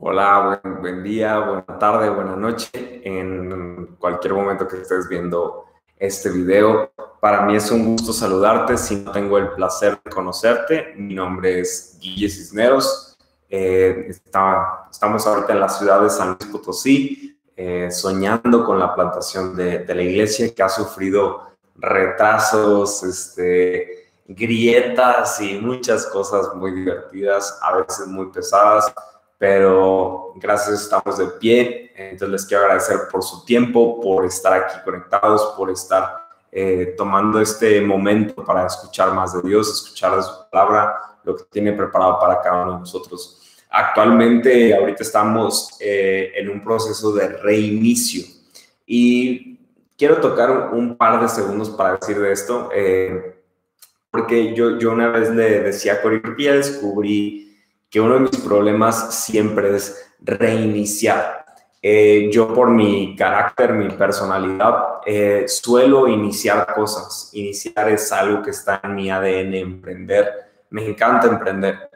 Hola, buen, día, buena tarde, buena noche, en cualquier momento que estés viendo este video. Para mí es un gusto saludarte, si no tengo el placer de conocerte. Mi nombre es Guille Cisneros. Eh, estamos ahorita en la ciudad de San Luis Potosí, eh, soñando con la plantación de, la iglesia que ha sufrido retrasos, este, grietas y muchas cosas muy divertidas, a veces muy pesadas, pero gracias estamos de pie. Entonces les quiero agradecer por su tiempo, por estar aquí conectados, por estar eh, tomando este momento para escuchar más de Dios, escuchar de su palabra, lo que tiene preparado para cada uno de nosotros. Actualmente, ahorita estamos eh, en un proceso de reinicio y quiero tocar un, par de segundos para decir de esto. Eh, porque yo, yo una vez le decía a Cori, ya descubrí que uno de mis problemas siempre es reiniciar. Eh, yo por mi carácter, mi personalidad, eh, suelo iniciar cosas. Iniciar es algo que está en mi ADN, emprender. Me encanta emprender,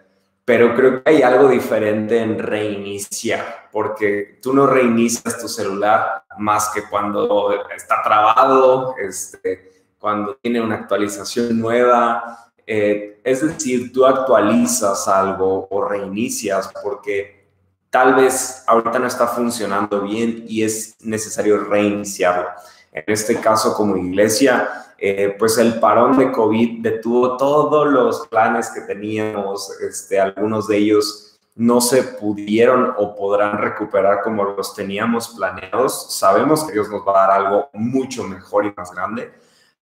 pero creo que hay algo diferente en reiniciar, porque tú no reinicias tu celular más que cuando está trabado, este, cuando tiene una actualización nueva. Eh, es decir, tú actualizas algo o reinicias porque tal vez ahorita no está funcionando bien y es necesario reiniciarlo. En este caso, como iglesia, eh, pues el parón de COVID detuvo todos los planes que teníamos, este, algunos de ellos no se pudieron o podrán recuperar como los teníamos planeados. Sabemos que Dios nos va a dar algo mucho mejor y más grande,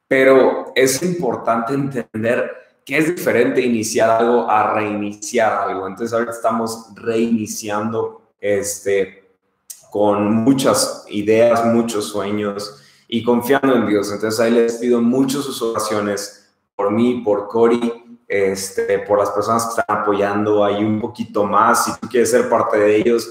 pero es importante entender que es diferente iniciar algo a reiniciar algo. Entonces ahorita estamos reiniciando este, con muchas ideas, muchos sueños y confiando en Dios. Entonces ahí les pido muchas sus oraciones por mí, por Cori, este, por las personas que están apoyando ahí un poquito más. Si tú quieres ser parte de ellos,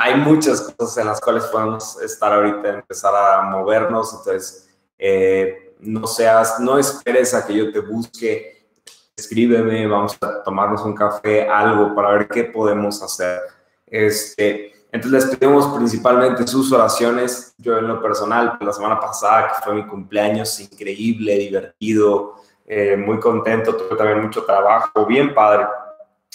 hay muchas cosas en las cuales podemos estar ahorita, empezar a movernos. Entonces, eh, no seas, no esperes a que yo te busque, escríbeme, vamos a tomarnos un café, algo para ver qué podemos hacer. Este, entonces les pedimos principalmente sus oraciones. Yo en lo personal, la semana pasada, que fue mi cumpleaños, increíble, divertido, eh, muy contento, tuve también mucho trabajo, bien padre.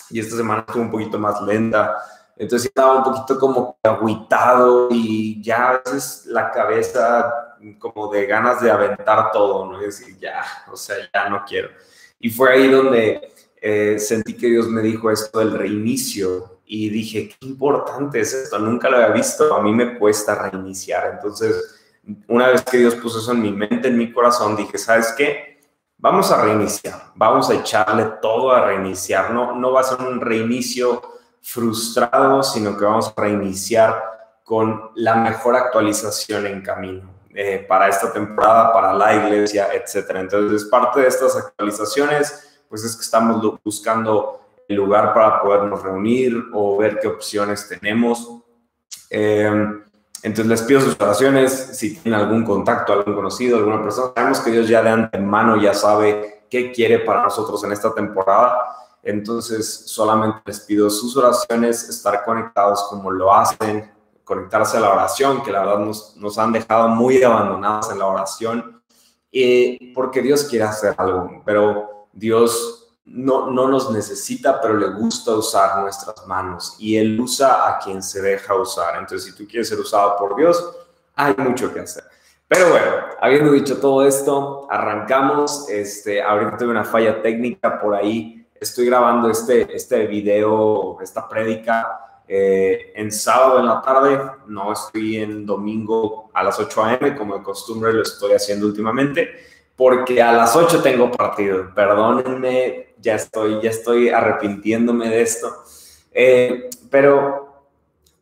Y esta semana estuvo un poquito más lenta. Entonces estaba un poquito como agüitado y ya a veces la cabeza como de ganas de aventar todo, ¿no? Y decir, ya, o sea, ya no quiero. Y fue ahí donde eh, sentí que Dios me dijo esto del reinicio y dije, qué importante es esto, nunca lo había visto, a mí me cuesta reiniciar. Entonces, una vez que Dios puso eso en mi mente, en mi corazón, dije, ¿sabes qué? Vamos a reiniciar, vamos a echarle todo a reiniciar, no, no va a ser un reinicio frustrado, sino que vamos a reiniciar con la mejor actualización en camino. Eh, para esta temporada, para la iglesia, etcétera. Entonces, parte de estas actualizaciones, pues es que estamos buscando el lugar para podernos reunir o ver qué opciones tenemos. Em, entonces les pido sus oraciones, si tienen algún contacto, algún conocido, alguna persona. Sabemos que Dios ya de antemano ya sabe qué quiere para nosotros en esta temporada. Entonces solamente les pido sus oraciones, estar conectados como lo hacen, conectarse a la oración, que la verdad nos, nos han dejado muy abandonados en la oración, eh, porque Dios quiere hacer algo, pero Dios no, no nos necesita, pero le gusta usar nuestras manos y Él usa a quien se deja usar. Entonces, si tú quieres ser usado por Dios, hay mucho que hacer. Pero bueno, habiendo dicho todo esto, arrancamos. Este, ahorita tuve una falla técnica por ahí. Estoy grabando este, este video, esta prédica eh, en sábado en la tarde, no estoy en domingo a las 8 a.m. como de costumbre lo estoy haciendo últimamente, porque a las 8 tengo partido. Perdónenme, ya estoy, ya estoy arrepintiéndome de esto. Eh, pero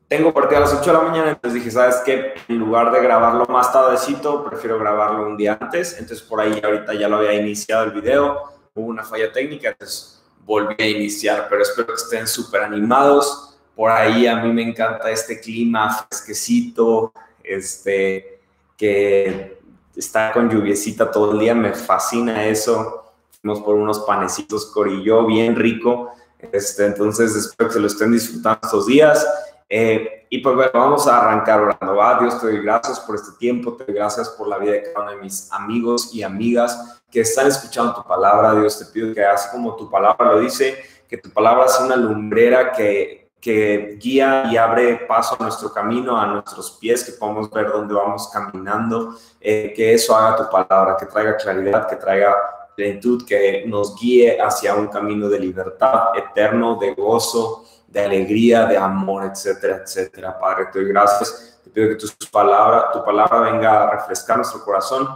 tengo partido a las 8 de la mañana, entonces dije, ¿sabes qué? En lugar de grabarlo más tardecito, prefiero grabarlo un día antes. Entonces por ahí ahorita ya lo había iniciado el video, hubo una falla técnica, entonces volví a iniciar, pero espero que estén súper animados por ahí a mí me encanta este clima fresquecito, este, que está con lluviecita todo el día, me fascina eso. Fuimos por unos panecitos corillo bien rico. Este, entonces, espero que se lo estén disfrutando estos días. Eh, y pues bueno, vamos a arrancar orando. Va, Dios, te doy gracias por este tiempo, te doy gracias por la vida de cada uno de mis amigos y amigas que están escuchando tu palabra. Dios, te pido que así como tu palabra lo dice, que tu palabra sea una lumbrera que, que guía y abre paso a nuestro camino, a nuestros pies, que podamos ver dónde vamos caminando, eh, que eso haga tu palabra, que traiga claridad, que traiga plenitud, que nos guíe hacia un camino de libertad eterno, de gozo, de alegría, de amor, etcétera, etcétera. Padre, te doy gracias. Te pido que tu palabra, tu palabra venga a refrescar nuestro corazón,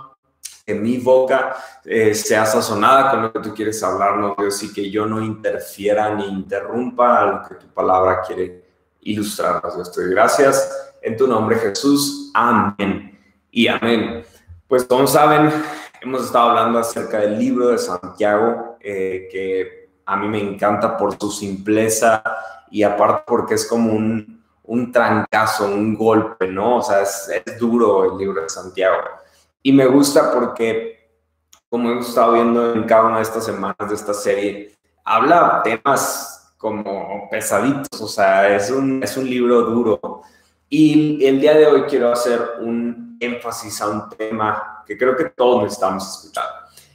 que mi boca eh, sea sazonada con lo que tú quieres hablarnos, Dios, y que yo no interfiera ni interrumpa a lo que tu palabra quiere ilustrarnos. Dios, te gracias. En tu nombre, Jesús. Amén. Y amén. Pues como saben, hemos estado hablando acerca del libro de Santiago, eh, que a mí me encanta por su simpleza y aparte porque es como un, un trancazo, un golpe, ¿no? O sea, es, duro el libro de Santiago. Y me gusta porque, como hemos estado viendo en cada una de estas semanas de esta serie, habla temas como pesaditos, o sea, es un, es un libro duro. Y el día de hoy quiero hacer un énfasis a un tema que creo que todos necesitamos escuchar.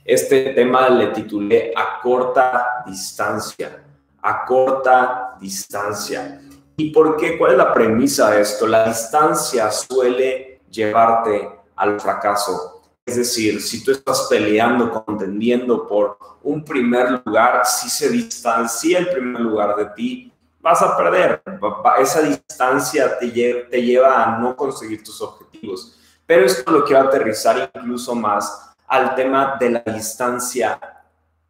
Este tema le titulé A corta distancia a corta distancia. ¿Y por qué? ¿Cuál es la premisa de esto? La distancia suele llevarte al fracaso. Es decir, si tú estás peleando, contendiendo por un primer lugar, si se distancia el primer lugar de ti, vas a perder. Esa distancia te, lleva a no conseguir tus objetivos. Pero esto lo quiero aterrizar incluso más al tema de la distancia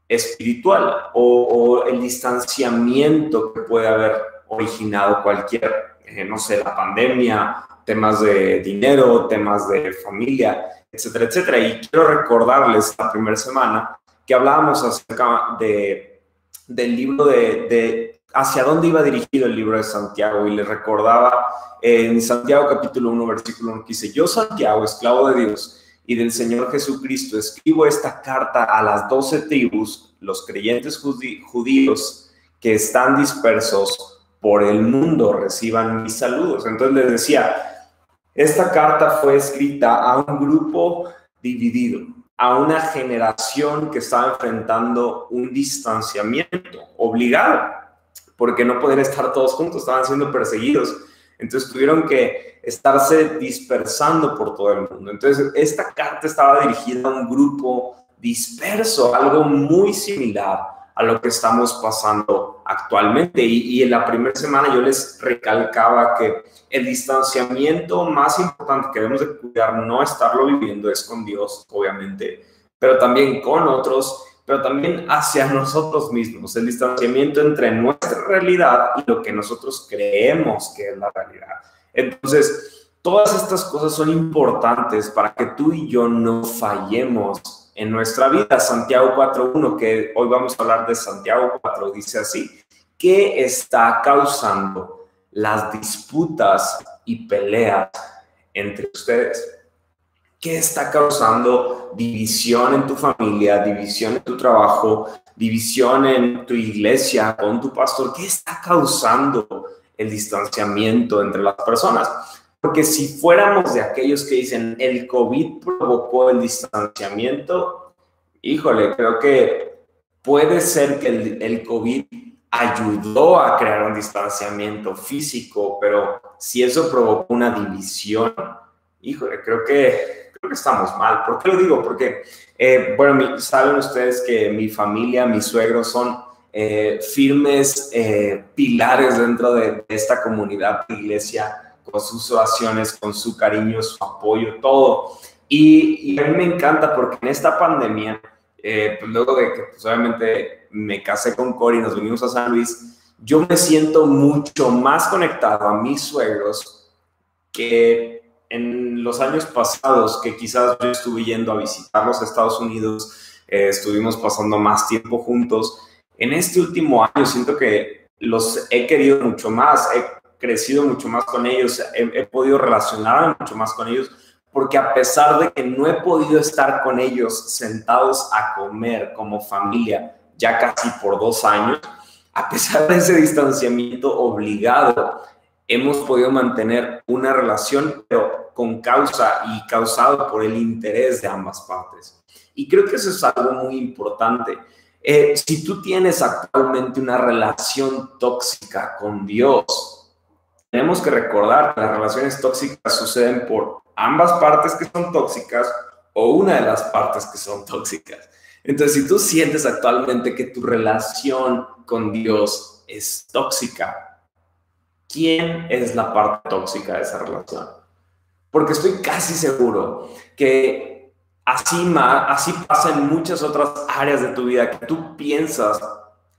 espiritual o, el distanciamiento que puede haber originado cualquier, eh, no sé, la pandemia, temas de dinero, temas de familia, etcétera, etcétera. Y quiero recordarles la primera semana que hablábamos acerca de, del libro de, de hacia dónde iba dirigido el libro de Santiago y les recordaba en Santiago capítulo 1 versículo 1 que dice, yo Santiago, esclavo de Dios, y del Señor Jesucristo, escribo esta carta a las doce tribus, los creyentes judíos que están dispersos por el mundo, reciban mis saludos. Entonces les decía, esta carta fue escrita a un grupo dividido, a una generación que estaba enfrentando un distanciamiento obligado, porque no podían estar todos juntos, estaban siendo perseguidos. Entonces tuvieron que estarse dispersando por todo el mundo. Entonces, esta carta estaba dirigida a un grupo disperso, algo muy similar a lo que estamos pasando actualmente. Y, en la primera semana yo les recalcaba que el distanciamiento más importante que debemos de cuidar, no estarlo viviendo, es con Dios, obviamente, pero también con otros, pero también hacia nosotros mismos, el distanciamiento entre nuestra realidad y lo que nosotros creemos que es la realidad. Entonces, todas estas cosas son importantes para que tú y yo no fallemos en nuestra vida. Santiago 4.1, que hoy vamos a hablar de Santiago 4, dice así, ¿qué está causando las disputas y peleas entre ustedes? ¿Qué está causando división en tu familia, división en tu trabajo, división en tu iglesia con tu pastor? ¿Qué está causando el distanciamiento entre las personas. Porque si fuéramos de aquellos que dicen el COVID provocó el distanciamiento, híjole, creo que puede ser que el, el COVID ayudó a crear un distanciamiento físico, pero si eso provocó una división, híjole, creo que, creo que estamos mal. ¿Por qué lo digo? Porque, eh, bueno, saben ustedes que mi familia, mis suegros son eh, firmes eh, pilares dentro de, esta comunidad de iglesia, con sus oraciones, con su cariño, su apoyo, todo. Y, a mí me encanta porque en esta pandemia, eh, pues luego de que pues obviamente me casé con Cory y nos vinimos a San Luis, yo me siento mucho más conectado a mis suegros que en los años pasados, que quizás yo estuve yendo a visitarlos a Estados Unidos, estuvimos pasando más tiempo juntos en este último año siento que los he querido mucho más, he crecido mucho más con ellos, he, podido relacionarme mucho más con ellos, porque a pesar de que no he podido estar con ellos sentados a comer como familia ya casi por dos años, a pesar de ese distanciamiento obligado, hemos podido mantener una relación, pero con causa y causado por el interés de ambas partes. Y creo que eso es algo muy importante. Eh, si tú tienes actualmente una relación tóxica con Dios, tenemos que recordar que las relaciones tóxicas suceden por ambas partes que son tóxicas o una de las partes que son tóxicas. Entonces, si tú sientes actualmente que tu relación con Dios es tóxica, ¿quién es la parte tóxica de esa relación? Porque estoy casi seguro que así, así pasa en muchas otras áreas de tu vida, que tú piensas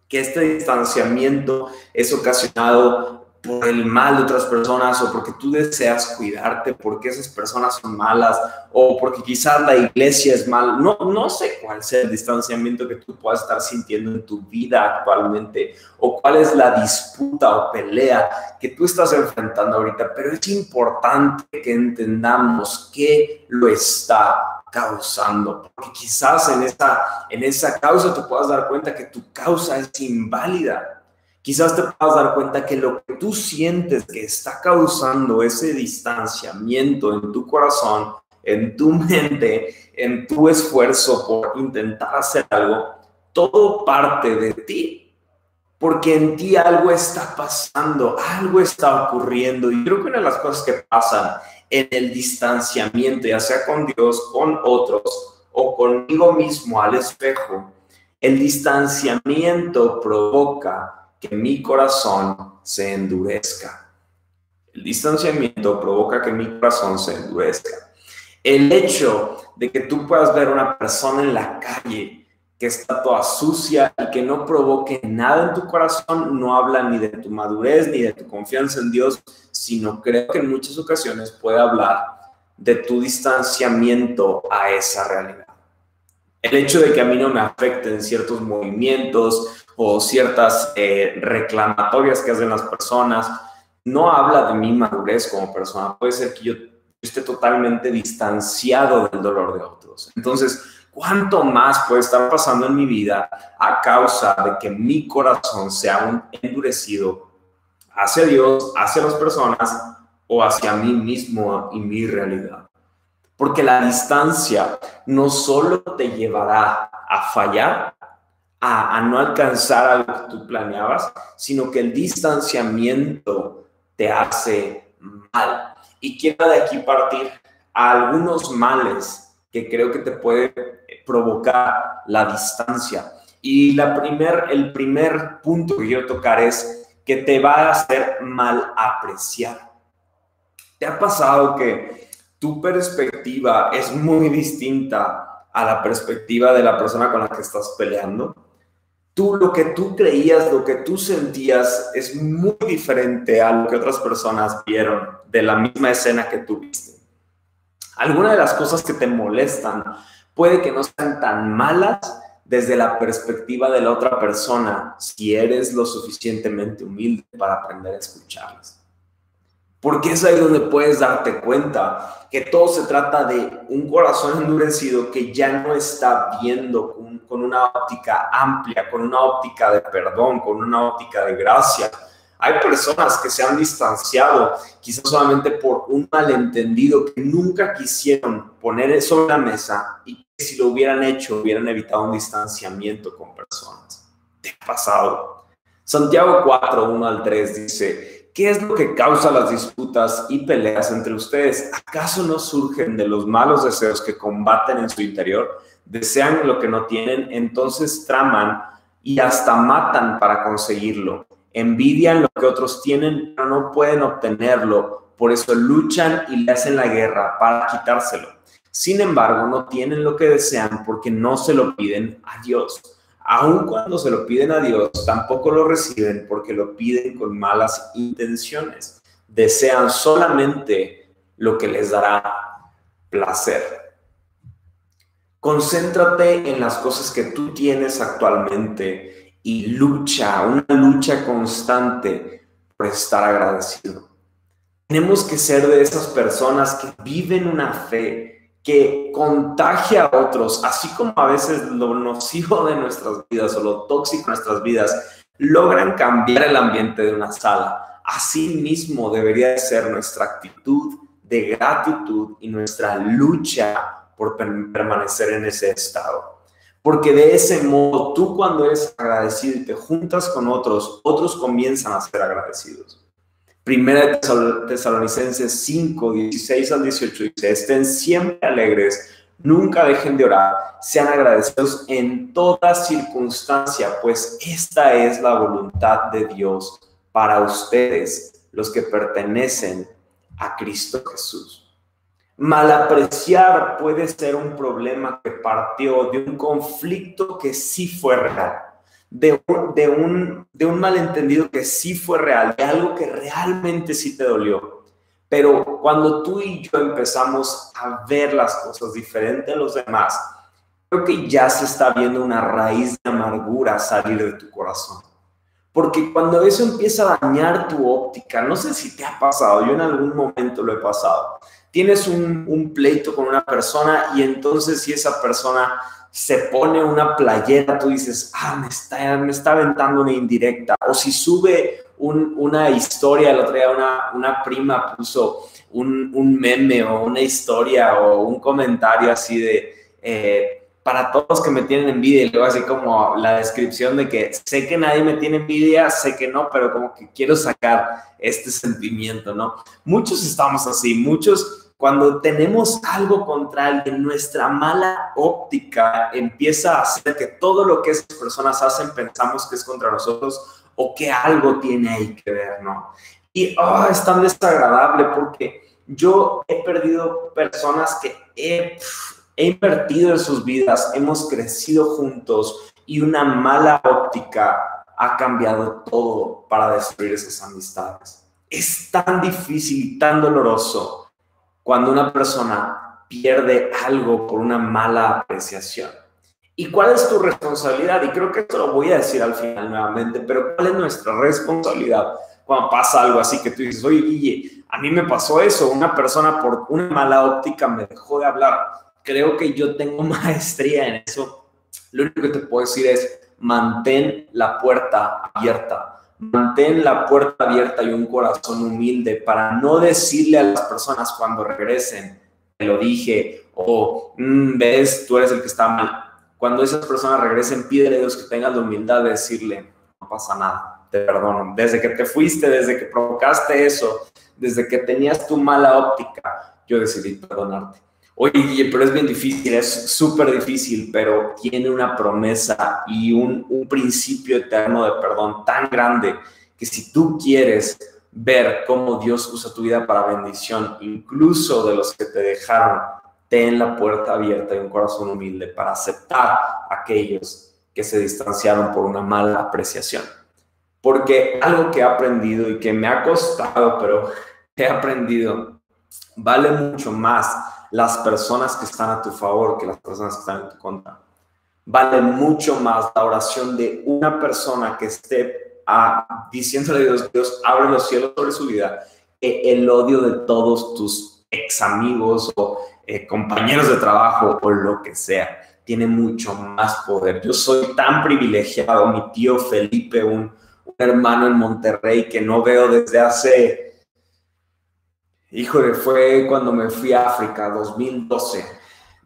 que este distanciamiento es ocasionado por el mal de otras personas o porque tú deseas cuidarte, porque esas personas son malas o porque quizás la iglesia es mal. No, no sé cuál sea el distanciamiento que tú puedas estar sintiendo en tu vida actualmente o cuál es la disputa o pelea que tú estás enfrentando ahorita, pero es importante que entendamos qué lo está causando, porque quizás en esa, en esa causa te puedas dar cuenta que tu causa es inválida quizás te puedas dar cuenta que lo que tú sientes que está causando ese distanciamiento en tu corazón, en tu mente, en tu esfuerzo por intentar hacer algo, todo parte de ti. Porque en ti algo está pasando, algo está ocurriendo. Y creo que una de las cosas que pasan en el distanciamiento, ya sea con Dios, con otros o conmigo mismo al espejo, el distanciamiento provoca que mi corazón se endurezca. El distanciamiento provoca que mi corazón se endurezca. El hecho de que tú puedas ver una persona en la calle que está toda sucia y que no provoque nada en tu corazón, no habla ni de tu madurez ni de tu confianza en Dios, sino creo que en muchas ocasiones puede hablar de tu distanciamiento a esa realidad. El hecho de que a mí no me afecten ciertos movimientos o ciertas eh, reclamatorias que hacen las personas, no habla de mi madurez como persona. Puede ser que yo esté totalmente distanciado del dolor de otros. Entonces, ¿cuánto más puede estar pasando en mi vida a causa de que mi corazón sea endurecido hacia Dios, hacia las personas o hacia mí mismo y mi realidad? Porque la distancia no solo te llevará a fallar, a, no alcanzar algo que tú planeabas, sino que el distanciamiento te hace mal. Y quiero de aquí partir a algunos males que creo que te puede provocar la distancia. Y el primer punto que quiero tocar es que te va a hacer mal apreciar. ¿Te ha pasado que tu perspectiva es muy distinta a la perspectiva de la persona con la que estás peleando? tú lo que tú creías, lo que tú sentías es muy diferente a lo que otras personas vieron de la misma escena que tú viste. Algunas de las cosas que te molestan puede que no sean tan malas desde la perspectiva de la otra persona si eres lo suficientemente humilde para aprender a escucharlas. Porque es ahí donde puedes darte cuenta que todo se trata de un corazón endurecido que ya no está viendo con, una óptica amplia, con una óptica de perdón, con una óptica de gracia. Hay personas que se han distanciado quizás solamente por un malentendido que nunca quisieron poner sobre la mesa y que si lo hubieran hecho hubieran evitado un distanciamiento con personas. ¿Te ha pasado? Santiago 4, 1 al 3 dice, ¿Qué es lo que causa las disputas y peleas entre ustedes? ¿Acaso no surgen de los malos deseos que combaten en su interior? Desean lo que no tienen, entonces traman y hasta matan para conseguirlo. Envidian lo que otros tienen, pero no pueden obtenerlo. Por eso luchan y le hacen la guerra para quitárselo. Sin embargo, no tienen lo que desean porque no se lo piden a Dios aun cuando se lo piden a Dios, tampoco lo reciben porque lo piden con malas intenciones. Desean solamente lo que les dará placer. Concéntrate en las cosas que tú tienes actualmente y lucha, una lucha constante por estar agradecido. Tenemos que ser de esas personas que viven una fe que contagia a otros, así como a veces lo nocivo de nuestras vidas o lo tóxico de nuestras vidas logran cambiar el ambiente de una sala. Así mismo debería ser nuestra actitud de gratitud y nuestra lucha por permanecer en ese estado. Porque de ese modo, tú cuando eres agradecido y te juntas con otros, otros comienzan a ser agradecidos. Primera Tesalonicenses 5, 16 al 18 dice, estén siempre alegres, nunca dejen de orar, sean agradecidos en toda circunstancia, pues esta es la voluntad de Dios para ustedes, los que pertenecen a Cristo Jesús. Malapreciar puede ser un problema que partió de un conflicto que sí fue real de, de, un, de un malentendido que sí fue real, de algo que realmente sí te dolió. Pero cuando tú y yo empezamos a ver las cosas diferente a los demás, creo que ya se está viendo una raíz de amargura salir de tu corazón. Porque cuando eso empieza a dañar tu óptica, no sé si te ha pasado, yo en algún momento lo he pasado. Tienes un, un pleito con una persona y entonces si esa persona se pone una playera, tú dices, ah, me está, me está aventando una indirecta. O si sube una historia, el otro día una, una prima puso un, un, meme o una historia o un comentario así de, eh, para todos que me tienen envidia, y luego así como la descripción de que sé que nadie me tiene envidia, sé que no, pero como que quiero sacar este sentimiento, ¿no? Muchos estamos así, muchos cuando tenemos algo contra alguien, nuestra mala óptica empieza a hacer que todo lo que esas personas hacen pensamos que es contra nosotros o que algo tiene ahí que ver, ¿no? Y oh, es tan desagradable porque yo he perdido personas que he, he invertido en sus vidas, hemos crecido juntos y una mala óptica ha cambiado todo para destruir esas amistades. Es tan difícil y tan doloroso cuando una persona pierde algo por una mala apreciación. ¿Y cuál es tu responsabilidad? Y creo que esto lo voy a decir al final nuevamente, pero ¿cuál es nuestra responsabilidad cuando pasa algo así que tú dices, oye, Guille, a mí me pasó eso, una persona por una mala óptica me dejó de hablar. Creo que yo tengo maestría en eso. Lo único que te puedo decir es, mantén la puerta abierta mantén la puerta abierta y un corazón humilde para no decirle a las personas cuando regresen, te lo dije, o mm, ves, tú eres el que está mal. Cuando esas personas regresen, pídele a Dios que tengas la humildad de decirle, no pasa nada, te perdono. Desde que te fuiste, desde que provocaste eso, desde que tenías tu mala óptica, yo decidí perdonarte. Oye, pero es bien difícil, es súper difícil, pero tiene una promesa y un, un, principio eterno de perdón tan grande que si tú quieres ver cómo Dios usa tu vida para bendición, incluso de los que te dejaron, ten la puerta abierta y un corazón humilde para aceptar a aquellos que se distanciaron por una mala apreciación. Porque algo que he aprendido y que me ha costado, pero he aprendido, vale mucho más las personas que están a tu favor que las personas que están en tu contra. Vale mucho más la oración de una persona que esté ah, diciéndole a Dios, Dios, abre los cielos sobre su vida, que el odio de todos tus ex amigos o eh, compañeros de trabajo o lo que sea. Tiene mucho más poder. Yo soy tan privilegiado, mi tío Felipe, un hermano en Monterrey que no veo desde hace Híjole, fue cuando me fui a África, 2012.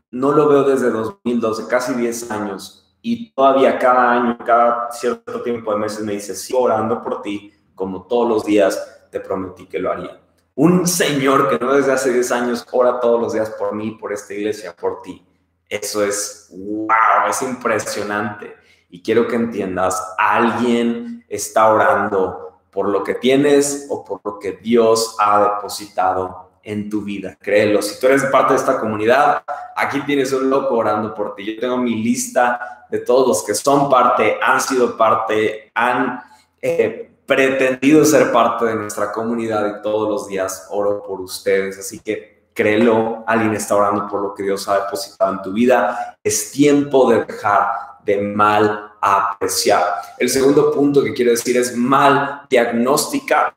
No lo veo desde 2012, casi 10 años. Y todavía cada año, cada cierto tiempo de meses me dice, sigo orando por ti, como todos los días te prometí que lo haría. Un señor que no desde hace 10 años ora todos los días por mí, por esta iglesia, por ti. Eso es, wow, es impresionante. Y quiero que entiendas, alguien está orando por lo que tienes o por lo que Dios ha depositado en tu vida. Créelo, si tú eres parte de esta comunidad, aquí tienes un loco orando por ti. Yo tengo mi lista de todos los que son parte, han sido parte, han eh, pretendido ser parte de nuestra comunidad y todos los días oro por ustedes. Así que créelo, alguien está orando por lo que Dios ha depositado en tu vida. Es tiempo de dejar de mal apreciar. El segundo punto que quiero decir es mal diagnosticar.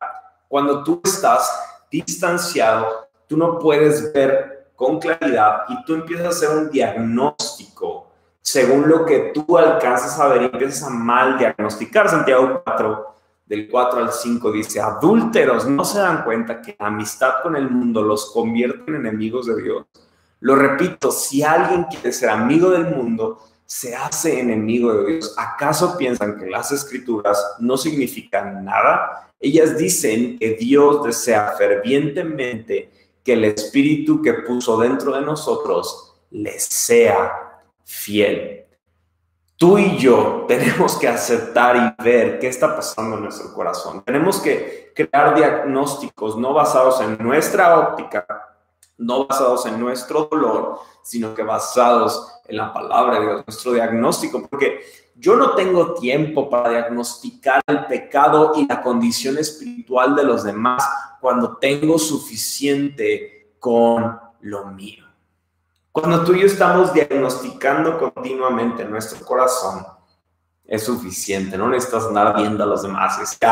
Cuando tú estás distanciado, tú no puedes ver con claridad y tú empiezas a hacer un diagnóstico según lo que tú alcanzas a ver y empiezas a mal diagnosticar. Santiago 4, del 4 al 5 dice, adúlteros, ¿no se dan cuenta que la amistad con el mundo los convierte en enemigos de Dios? Lo repito, si alguien quiere ser amigo del mundo, se hace enemigo de Dios. ¿Acaso piensan que las escrituras no significan nada? Ellas dicen que Dios desea fervientemente que el espíritu que puso dentro de nosotros les sea fiel. Tú y yo tenemos que aceptar y ver qué está pasando en nuestro corazón. Tenemos que crear diagnósticos no basados en nuestra óptica, no basados en nuestro dolor, sino que basados en la palabra de Dios, nuestro diagnóstico, porque yo no tengo tiempo para diagnosticar el pecado y la condición espiritual de los demás cuando tengo suficiente con lo mío. Cuando tú y yo estamos diagnosticando continuamente nuestro corazón, es suficiente, no necesitas andar viendo a los demás, es que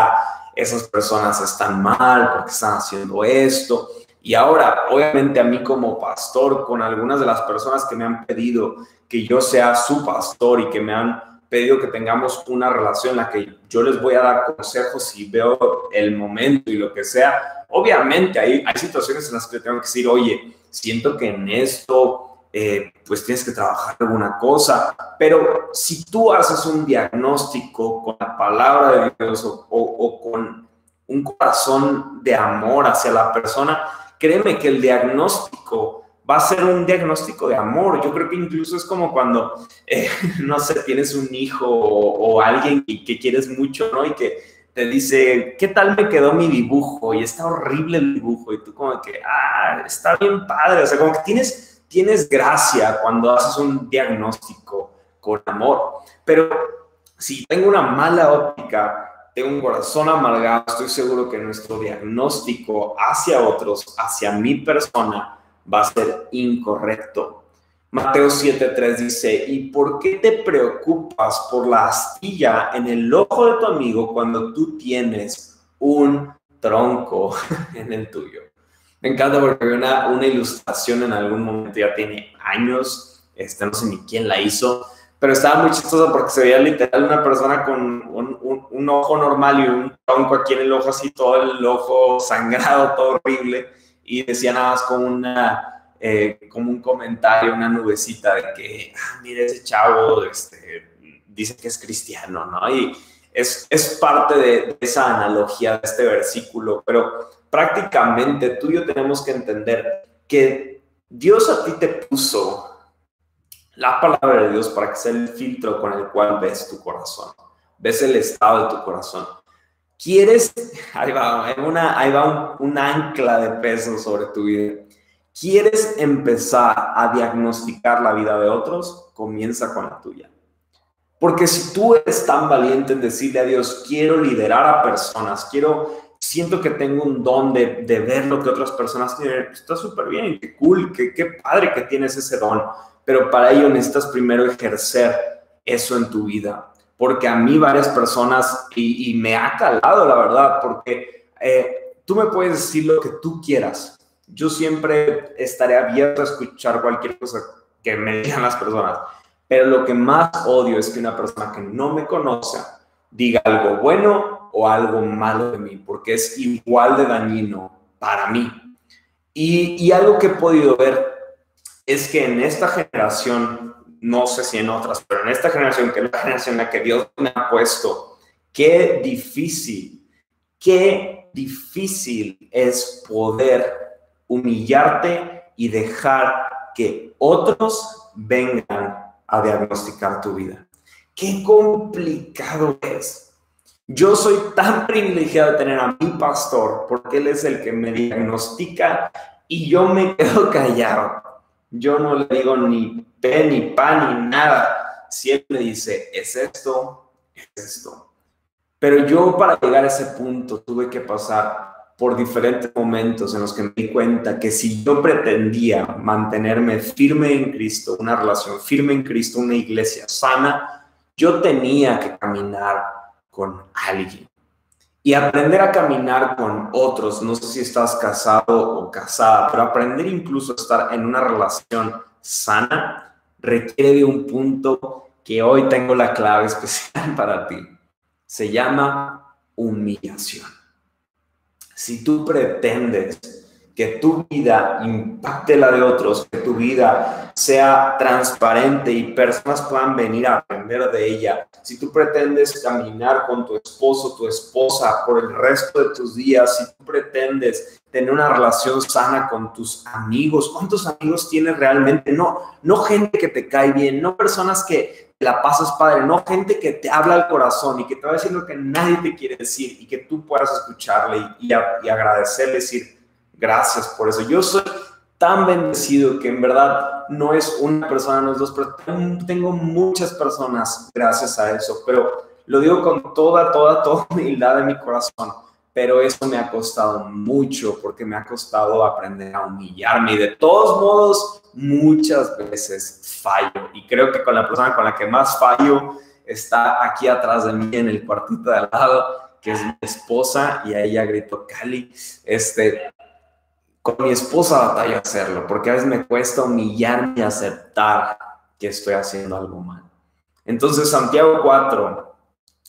esas personas están mal porque están haciendo esto, y ahora, obviamente a mí como pastor, con algunas de las personas que me han pedido que yo sea su pastor y que me han pedido que tengamos una relación en la que yo les voy a dar consejos y veo el momento y lo que sea, obviamente hay, hay situaciones en las que tengo que decir, oye, siento que en esto eh, pues tienes que trabajar alguna cosa, pero si tú haces un diagnóstico con la palabra de Dios o, o con un corazón de amor hacia la persona, créeme que el diagnóstico va a ser un diagnóstico de amor. Yo creo que incluso es como cuando, eh, no sé, tienes un hijo o, alguien que, que, quieres mucho, ¿no? Y que te dice, ¿qué tal me quedó mi dibujo? Y está horrible el dibujo. Y tú como que, ah, está bien padre. O sea, como que tienes, tienes gracia cuando haces un diagnóstico con amor. Pero si tengo una mala óptica, tengo un corazón amargado, estoy seguro que nuestro diagnóstico hacia otros, hacia mi persona, va a ser incorrecto. Mateo 7:3 dice, ¿y por qué te preocupas por la astilla en el ojo de tu amigo cuando tú tienes un tronco en el tuyo? Me encanta porque una, una ilustración en algún momento, ya tiene años, este, no sé ni quién la hizo, pero estaba muy chistoso porque se veía literal una persona con un, un, ojo normal y un tronco aquí en el ojo, así todo el ojo sangrado, todo horrible, y decía nada más como, una, eh, como un comentario, una nubecita de que, ah, mire ese chavo, este, dice que es cristiano, ¿no? Y es, es parte de esa analogía de este versículo, pero prácticamente tú y yo tenemos que entender que Dios a ti te puso la palabra de Dios para que sea el filtro con el cual ves tu corazón, ves el estado de tu corazón. ¿Quieres? Ahí va, una, ahí va un, ancla de peso sobre tu vida. ¿Quieres empezar a diagnosticar la vida de otros? Comienza con la tuya. Porque si tú eres tan valiente en decirle a Dios, quiero liderar a personas, quiero, siento que tengo un don de, de ver lo que otras personas tienen, está súper bien, qué cool, qué, qué padre que tienes ese don pero para ello necesitas primero ejercer eso en tu vida. Porque a mí varias personas, y, me ha calado la verdad, porque eh, tú me puedes decir lo que tú quieras. Yo siempre estaré abierto a escuchar cualquier cosa que me digan las personas. Pero lo que más odio es que una persona que no me conoce diga algo bueno o algo malo de mí, porque es igual de dañino para mí. Y, y algo que he podido ver es que en esta generación, no sé si en otras, pero en esta generación, que es la generación en la que Dios me ha puesto, qué difícil, qué difícil es poder humillarte y dejar que otros vengan a diagnosticar tu vida. Qué complicado es. Yo soy tan privilegiado de tener a mi pastor porque él es el que me diagnostica y yo me quedo callado. Yo no le digo ni pe, ni pa, ni nada. Siempre dice, es esto, es esto. Pero yo para llegar a ese punto tuve que pasar por diferentes momentos en los que me di cuenta que si yo pretendía mantenerme firme en Cristo, una relación firme en Cristo, una iglesia sana, yo tenía que caminar con alguien y aprender a caminar con otros. No sé si estás casado o casada, pero aprender incluso a estar en una relación sana requiere de un punto que hoy tengo la clave especial para ti. Se llama humillación. Si tú pretendes que tu vida impacte la de otros, que tu vida sea transparente y personas puedan venir a aprender de ella. Si tú pretendes caminar con tu esposo, tu esposa por el resto de tus días, si tú pretendes tener una relación sana con tus amigos, ¿cuántos amigos tienes realmente? No, no gente que te cae bien, no personas que la pasas padre, no gente que te habla al corazón y que te va a decir lo que nadie te quiere decir y que tú puedas escucharle y, y agradecerle, decir, Gracias por eso. Yo soy tan bendecido que en verdad no es una persona, no es dos, pero tengo muchas personas gracias a eso. Pero lo digo con toda, toda, toda humildad de mi corazón. Pero eso me ha costado mucho porque me ha costado aprender a humillarme y de todos modos muchas veces fallo. Y creo que con la persona con la que más fallo está aquí atrás de mí en el cuartito de al lado, que es mi esposa, y a ella grito, Cali, este, con mi esposa batalla hacerlo, porque a veces me cuesta humillarme y aceptar que estoy haciendo algo mal. Entonces, Santiago 4,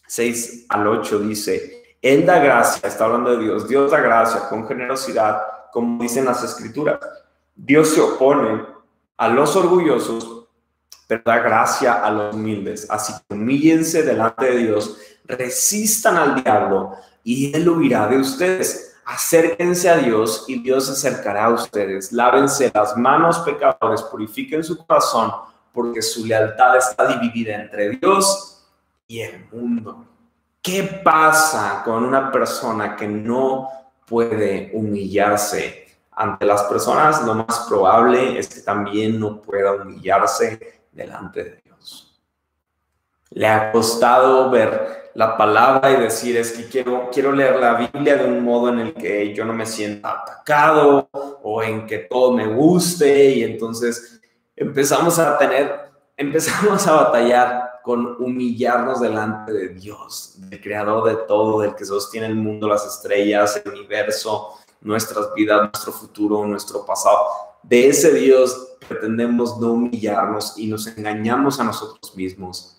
6 al 8 dice, Él da gracia, está hablando de Dios, Dios da gracia con generosidad, como dicen las escrituras. Dios se opone a los orgullosos, pero da gracia a los humildes. Así que humíllense delante de Dios, resistan al diablo y Él huirá de ustedes acérquense a Dios y Dios se acercará a ustedes. Lávense las manos, pecadores, purifiquen su corazón, porque su lealtad está dividida entre Dios y el mundo. ¿Qué pasa con una persona que no puede humillarse ante las personas? Lo más probable es que también no pueda humillarse delante de. Le ha costado ver la palabra y decir es que quiero, quiero leer la Biblia de un modo en el que yo no me sienta atacado o en que todo me guste y entonces empezamos a tener, empezamos a batallar con humillarnos delante de Dios, del creador de todo, del que sostiene el mundo, las estrellas, el universo, nuestras vidas, nuestro futuro, nuestro pasado. De ese Dios pretendemos no humillarnos y nos engañamos a nosotros mismos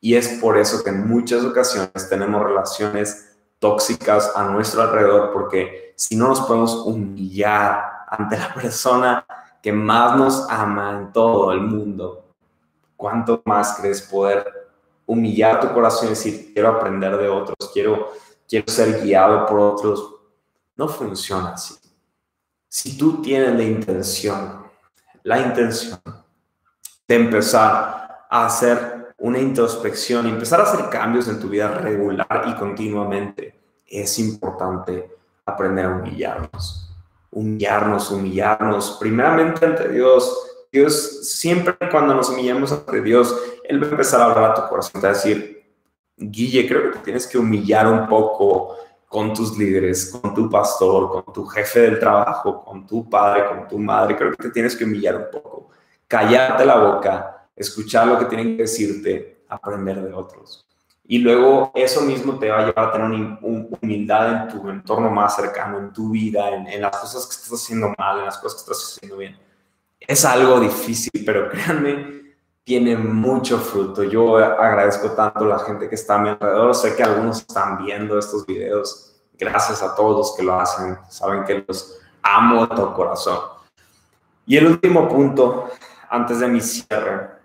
y es por eso que en muchas ocasiones tenemos relaciones tóxicas a nuestro alrededor, porque si no nos podemos humillar ante la persona que más nos ama en todo el mundo, ¿cuánto más crees poder humillar tu corazón y decir, quiero aprender de otros, quiero, quiero ser guiado por otros? No funciona así. Si tú tienes la intención, la intención de empezar a hacer una introspección empezar a hacer cambios en tu vida regular y continuamente, es importante aprender a humillarnos. Humillarnos, humillarnos, primeramente ante Dios. Dios, siempre cuando nos humillamos ante Dios, Él va a empezar a hablar a tu corazón, te a decir, Guille, creo que te tienes que humillar un poco con tus líderes, con tu pastor, con tu jefe del trabajo, con tu padre, con tu madre. Creo que te tienes que humillar un poco. Callarte la boca escuchar lo que tienen que decirte, aprender de otros. Y luego eso mismo te va a llevar a tener una humildad en tu entorno más cercano, en tu vida, en, las cosas que estás haciendo mal, en las cosas que estás haciendo bien. Es algo difícil, pero créanme, tiene mucho fruto. Yo agradezco tanto a la gente que está a mi alrededor. Sé que algunos están viendo estos videos. Gracias a todos los que lo hacen. Saben que los amo de todo corazón. Y el último punto, antes de mi cierre,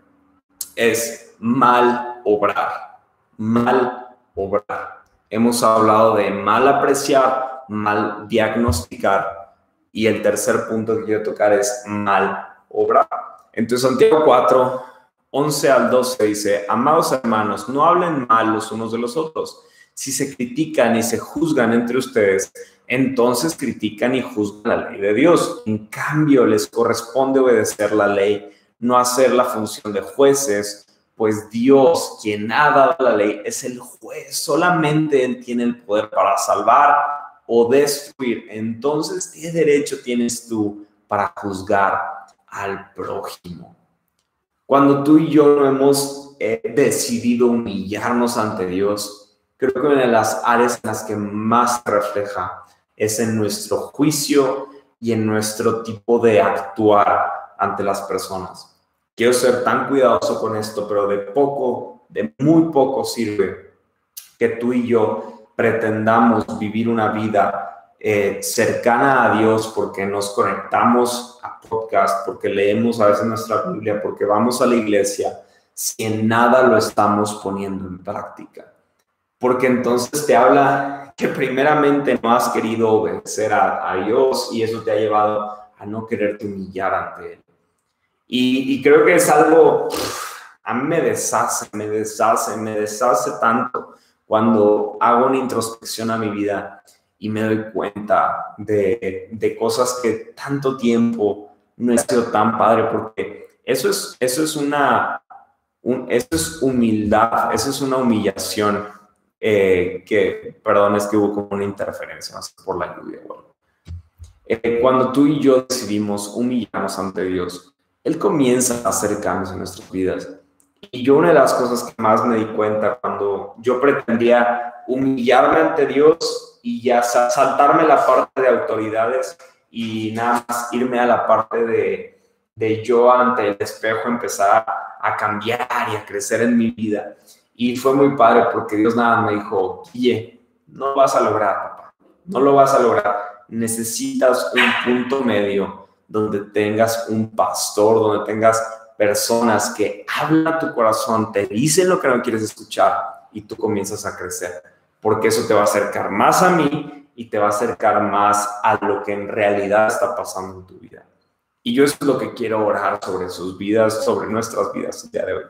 es mal obrar, mal obrar. Hemos hablado de mal apreciar, mal diagnosticar y el tercer punto que quiero tocar es mal obrar. Entonces Santiago 4, 11 al 12 dice, amados hermanos, no hablen mal los unos de los otros. Si se critican y se juzgan entre ustedes, entonces critican y juzgan la ley de Dios. En cambio, les corresponde obedecer la ley no hacer la función de jueces, pues Dios, quien ha dado la ley, es el juez, solamente Él tiene el poder para salvar o destruir. Entonces, ¿qué derecho tienes tú para juzgar al prójimo? Cuando tú y yo hemos eh, decidido humillarnos ante Dios, creo que una de las áreas en las que más se refleja es en nuestro juicio y en nuestro tipo de actuar ante las personas. Quiero ser tan cuidadoso con esto, pero de poco, de muy poco sirve que tú y yo pretendamos vivir una vida eh, cercana a Dios porque nos conectamos a podcast, porque leemos a veces nuestra Biblia, porque vamos a la iglesia, si en nada lo estamos poniendo en práctica. Porque entonces te habla que primeramente no has querido obedecer a, a Dios y eso te ha llevado a no quererte humillar ante Él. Y, creo que es algo, a mí me deshace, me deshace, me deshace tanto cuando hago una introspección a mi vida y me doy cuenta de, de cosas que tanto tiempo no he sido tan padre, porque eso es, eso es una, eso es humildad, eso es una humillación eh, que, perdón, es que hubo como una interferencia, por la lluvia. Eh, cuando tú y yo decidimos humillarnos ante Dios, Él comienza a hacer cambios en nuestras vidas. Y yo una de las cosas que más me di cuenta cuando yo pretendía humillarme ante Dios y ya saltarme la parte de autoridades y nada más irme a la parte de, de yo ante el espejo empezar a cambiar y a crecer en mi vida. Y fue muy padre porque Dios nada me dijo, oye, no vas a lograr, papá, no lo vas a lograr necesitas un punto medio donde tengas un pastor, donde tengas personas que hablan tu corazón, te dicen lo que no quieres escuchar y tú comienzas a crecer, porque eso te va a acercar más a mí y te va a acercar más a lo que en realidad está pasando en tu vida. Y yo es lo que quiero orar sobre sus vidas, sobre nuestras vidas el día de hoy.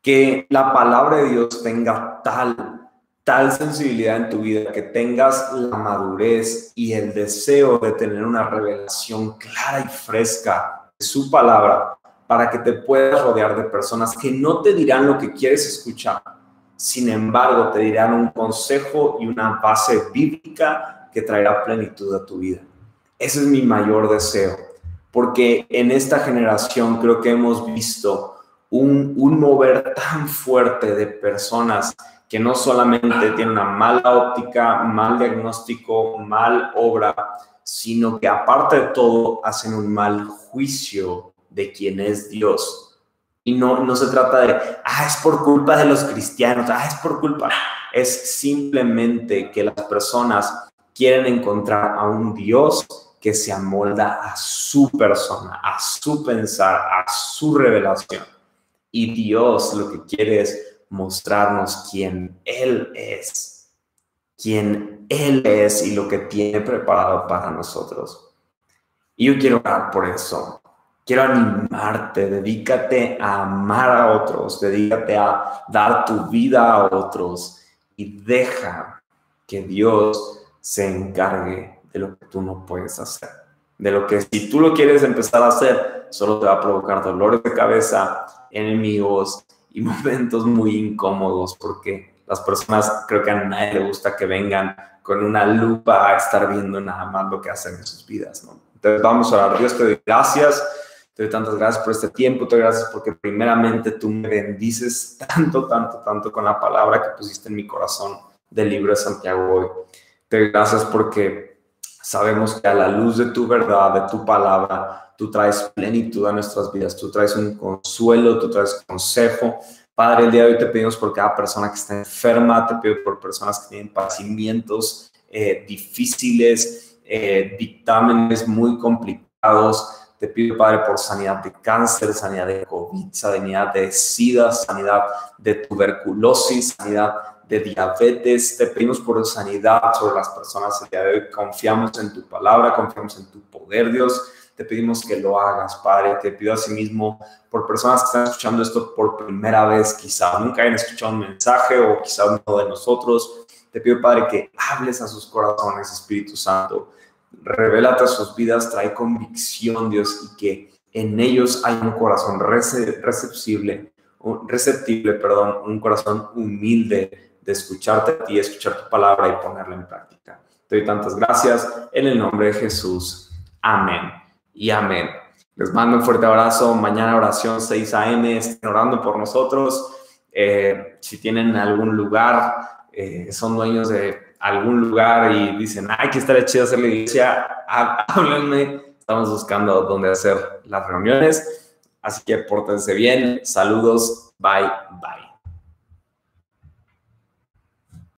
Que la palabra de Dios tenga tal tal sensibilidad en tu vida, que tengas la madurez y el deseo de tener una revelación clara y fresca de su palabra para que te puedas rodear de personas que no te dirán lo que quieres escuchar, sin embargo te dirán un consejo y una base bíblica que traerá plenitud a tu vida. Ese es mi mayor deseo, porque en esta generación creo que hemos visto un, un mover tan fuerte de personas que no solamente tiene una mala óptica, mal diagnóstico, mal obra, sino que aparte de todo hacen un mal juicio de quién es Dios. Y no, no se trata de, ah, es por culpa de los cristianos, ah, es por culpa. Es simplemente que las personas quieren encontrar a un Dios que se amolda a su persona, a su pensar, a su revelación. Y Dios lo que quiere es mostrarnos quién Él es, quién Él es y lo que tiene preparado para nosotros. Y yo quiero orar por eso. Quiero animarte, dedícate a amar a otros, dedícate a dar tu vida a otros y deja que Dios se encargue de lo que tú no puedes hacer. De lo que si tú lo quieres empezar a hacer, solo te va a provocar dolores de cabeza, enemigos y momentos muy incómodos porque las personas creo que a nadie le gusta que vengan con una lupa a estar viendo nada más lo que hacen en sus vidas, ¿no? Entonces vamos a orar. Dios te doy gracias, te doy tantas gracias por este tiempo, te doy gracias porque primeramente tú me bendices tanto, tanto, tanto con la palabra que pusiste en mi corazón del libro de Santiago hoy. Te doy gracias porque sabemos que a la luz de tu verdad, de tu palabra, tú traes plenitud a nuestras vidas, tú traes un consuelo, tú traes consejo. Padre, el día de hoy te pedimos por cada persona que está enferma, te pido por personas que tienen padecimientos eh, difíciles, eh, dictámenes muy complicados. Te pido, Padre, por sanidad de cáncer, sanidad de COVID, sanidad de SIDA, sanidad de tuberculosis, sanidad de diabetes. Te pedimos por sanidad sobre las personas el día de hoy. Confiamos en tu palabra, confiamos en tu poder, Dios te pedimos que lo hagas, Padre. Te pido asimismo por personas que están escuchando esto por primera vez, quizá nunca hayan escuchado un mensaje o quizá uno de nosotros. Te pido, Padre, que hables a sus corazones, Espíritu Santo. Revélate a sus vidas, trae convicción, Dios, y que en ellos hay un corazón receptible, receptible, perdón, un corazón humilde de escucharte a ti, escuchar tu palabra y ponerla en práctica. Te doy tantas gracias en el nombre de Jesús. Amén y amén. Les mando un fuerte abrazo. Mañana oración 6 a.m. Estén orando por nosotros. Eh, si tienen algún lugar, eh, son dueños de algún lugar y dicen, ay, que estaría chido hacer la iglesia, háblenme. Estamos buscando dónde hacer las reuniones. Así que pórtense bien. Saludos. Bye, bye.